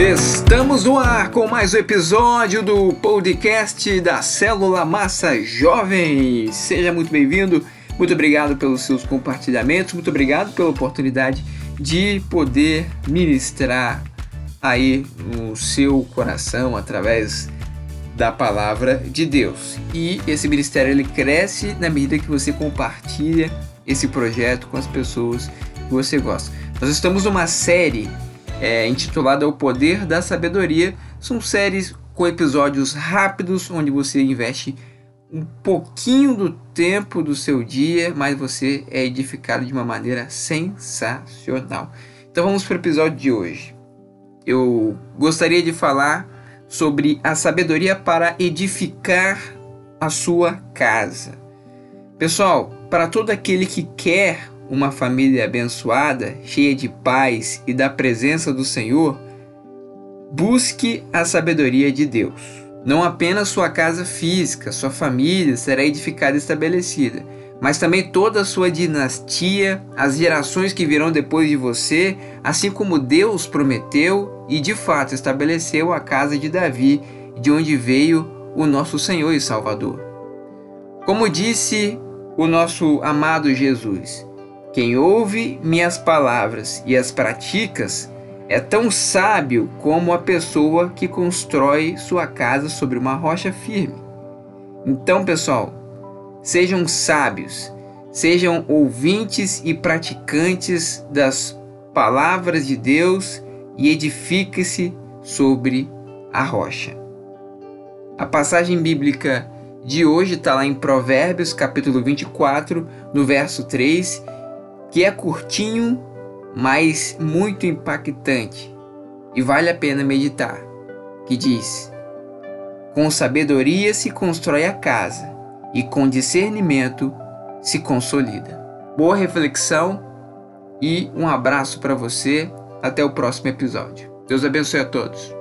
Estamos no ar com mais um episódio do podcast da Célula Massa Jovem. Seja muito bem-vindo. Muito obrigado pelos seus compartilhamentos. Muito obrigado pela oportunidade de poder ministrar aí no seu coração através da palavra de Deus. E esse ministério ele cresce na medida que você compartilha esse projeto com as pessoas que você gosta. Nós estamos numa série é, intitulada O Poder da Sabedoria. São séries com episódios rápidos onde você investe um pouquinho do tempo do seu dia, mas você é edificado de uma maneira sensacional. Então vamos para o episódio de hoje. Eu gostaria de falar sobre a sabedoria para edificar a sua casa. Pessoal, para todo aquele que quer uma família abençoada, cheia de paz e da presença do Senhor, busque a sabedoria de Deus. Não apenas sua casa física, sua família será edificada e estabelecida, mas também toda a sua dinastia, as gerações que virão depois de você, assim como Deus prometeu e de fato estabeleceu a casa de Davi, de onde veio o nosso Senhor e Salvador. Como disse o nosso amado Jesus, quem ouve minhas palavras e as praticas é tão sábio como a pessoa que constrói sua casa sobre uma rocha firme. Então, pessoal, sejam sábios, sejam ouvintes e praticantes das palavras de Deus e edifique-se sobre a rocha. A passagem bíblica de hoje está lá em Provérbios, capítulo 24, no verso 3 que é curtinho, mas muito impactante e vale a pena meditar. Que diz: Com sabedoria se constrói a casa e com discernimento se consolida. Boa reflexão e um abraço para você. Até o próximo episódio. Deus abençoe a todos.